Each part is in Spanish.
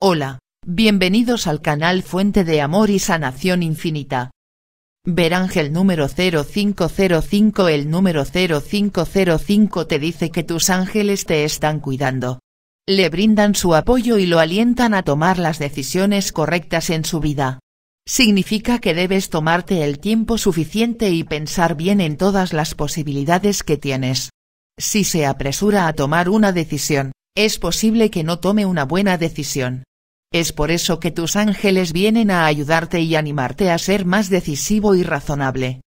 Hola, bienvenidos al canal Fuente de Amor y Sanación Infinita. Ver ángel número 0505 El número 0505 te dice que tus ángeles te están cuidando. Le brindan su apoyo y lo alientan a tomar las decisiones correctas en su vida. Significa que debes tomarte el tiempo suficiente y pensar bien en todas las posibilidades que tienes. Si se apresura a tomar una decisión, es posible que no tome una buena decisión. Es por eso que tus ángeles vienen a ayudarte y animarte a ser más decisivo y razonable.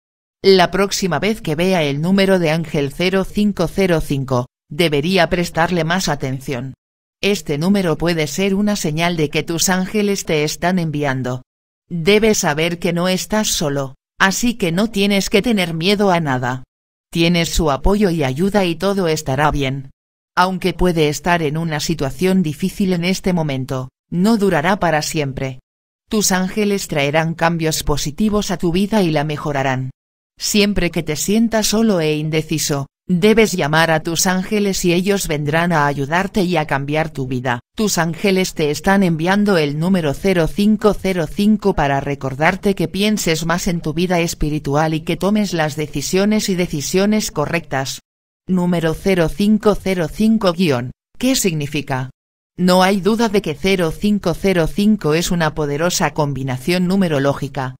La próxima vez que vea el número de ángel 0505, debería prestarle más atención. Este número puede ser una señal de que tus ángeles te están enviando. Debes saber que no estás solo, así que no tienes que tener miedo a nada. Tienes su apoyo y ayuda y todo estará bien. Aunque puede estar en una situación difícil en este momento, no durará para siempre. Tus ángeles traerán cambios positivos a tu vida y la mejorarán. Siempre que te sientas solo e indeciso, Debes llamar a tus ángeles y ellos vendrán a ayudarte y a cambiar tu vida. Tus ángeles te están enviando el número 0505 para recordarte que pienses más en tu vida espiritual y que tomes las decisiones y decisiones correctas. Número 0505- ¿Qué significa? No hay duda de que 0505 es una poderosa combinación numerológica.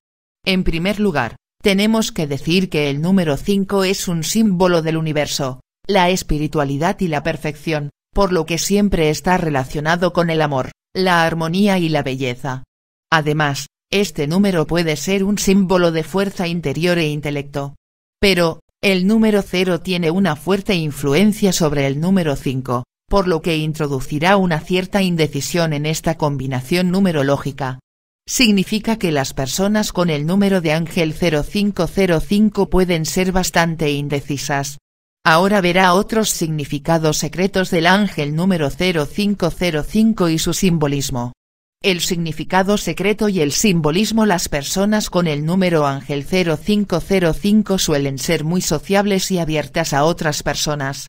En primer lugar, tenemos que decir que el número 5 es un símbolo del universo, la espiritualidad y la perfección, por lo que siempre está relacionado con el amor, la armonía y la belleza. Además, este número puede ser un símbolo de fuerza interior e intelecto. Pero, el número 0 tiene una fuerte influencia sobre el número 5, por lo que introducirá una cierta indecisión en esta combinación numerológica significa que las personas con el número de ángel 0505 pueden ser bastante indecisas. Ahora verá otros significados secretos del ángel número 0505 y su simbolismo. El significado secreto y el simbolismo Las personas con el número ángel 0505 suelen ser muy sociables y abiertas a otras personas.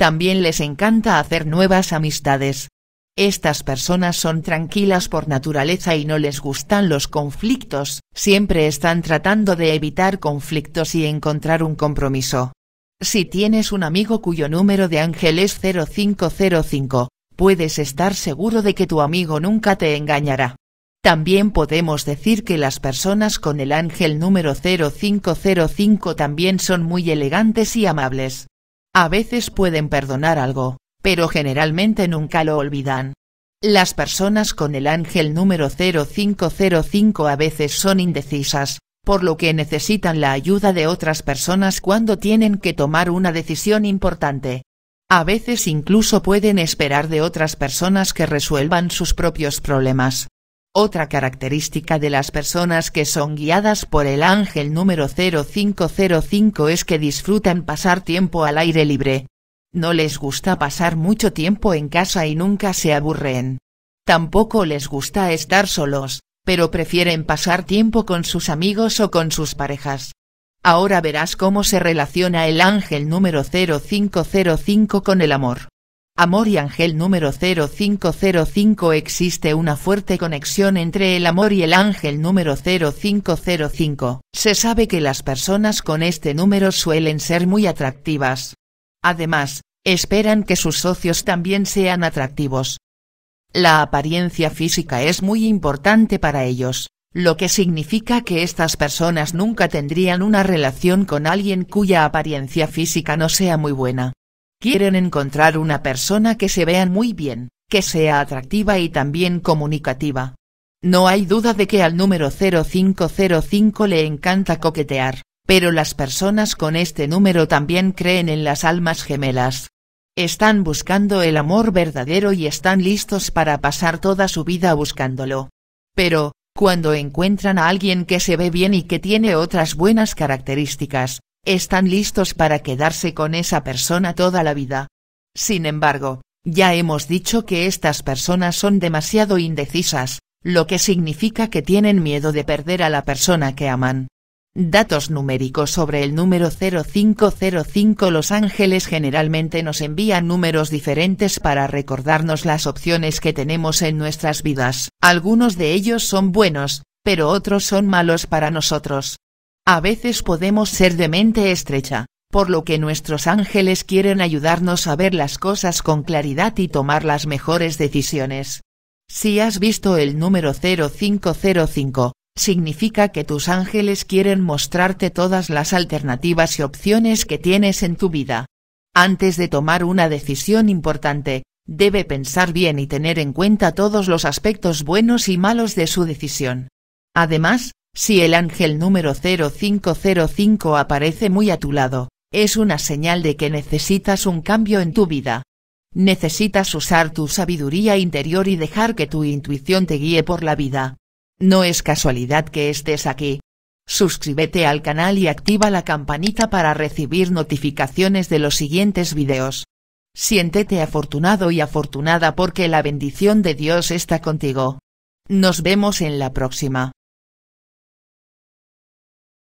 También les encanta hacer nuevas amistades, estas personas son tranquilas por naturaleza y no les gustan los conflictos, siempre están tratando de evitar conflictos y encontrar un compromiso. Si tienes un amigo cuyo número de ángel es 0505, puedes estar seguro de que tu amigo nunca te engañará. También podemos decir que las personas con el ángel número 0505 también son muy elegantes y amables. A veces pueden perdonar algo, pero generalmente nunca lo olvidan. Las personas con el ángel número 0505 a veces son indecisas, por lo que necesitan la ayuda de otras personas cuando tienen que tomar una decisión importante. A veces incluso pueden esperar de otras personas que resuelvan sus propios problemas. Otra característica de las personas que son guiadas por el ángel número 0505 es que disfrutan pasar tiempo al aire libre, no les gusta pasar mucho tiempo en casa y nunca se aburren. Tampoco les gusta estar solos, pero prefieren pasar tiempo con sus amigos o con sus parejas. Ahora verás cómo se relaciona el ángel número 0505 con el amor. Amor y ángel número 0505 existe una fuerte conexión entre el amor y el ángel número 0505. Se sabe que las personas con este número suelen ser muy atractivas, Además, esperan que sus socios también sean atractivos. La apariencia física es muy importante para ellos, lo que significa que estas personas nunca tendrían una relación con alguien cuya apariencia física no sea muy buena. Quieren encontrar una persona que se vea muy bien, que sea atractiva y también comunicativa. No hay duda de que al número 0505 le encanta coquetear pero las personas con este número también creen en las almas gemelas. Están buscando el amor verdadero y están listos para pasar toda su vida buscándolo. Pero, cuando encuentran a alguien que se ve bien y que tiene otras buenas características, están listos para quedarse con esa persona toda la vida. Sin embargo, ya hemos dicho que estas personas son demasiado indecisas, lo que significa que tienen miedo de perder a la persona que aman. Datos numéricos sobre el número 0505 Los ángeles generalmente nos envían números diferentes para recordarnos las opciones que tenemos en nuestras vidas. Algunos de ellos son buenos, pero otros son malos para nosotros. A veces podemos ser de mente estrecha, por lo que nuestros ángeles quieren ayudarnos a ver las cosas con claridad y tomar las mejores decisiones. Si has visto el número 0505, significa que tus ángeles quieren mostrarte todas las alternativas y opciones que tienes en tu vida. Antes de tomar una decisión importante, debe pensar bien y tener en cuenta todos los aspectos buenos y malos de su decisión. Además, si el ángel número 0505 aparece muy a tu lado, es una señal de que necesitas un cambio en tu vida. Necesitas usar tu sabiduría interior y dejar que tu intuición te guíe por la vida. No es casualidad que estés aquí. Suscríbete al canal y activa la campanita para recibir notificaciones de los siguientes videos. Siéntete afortunado y afortunada porque la bendición de Dios está contigo. Nos vemos en la próxima.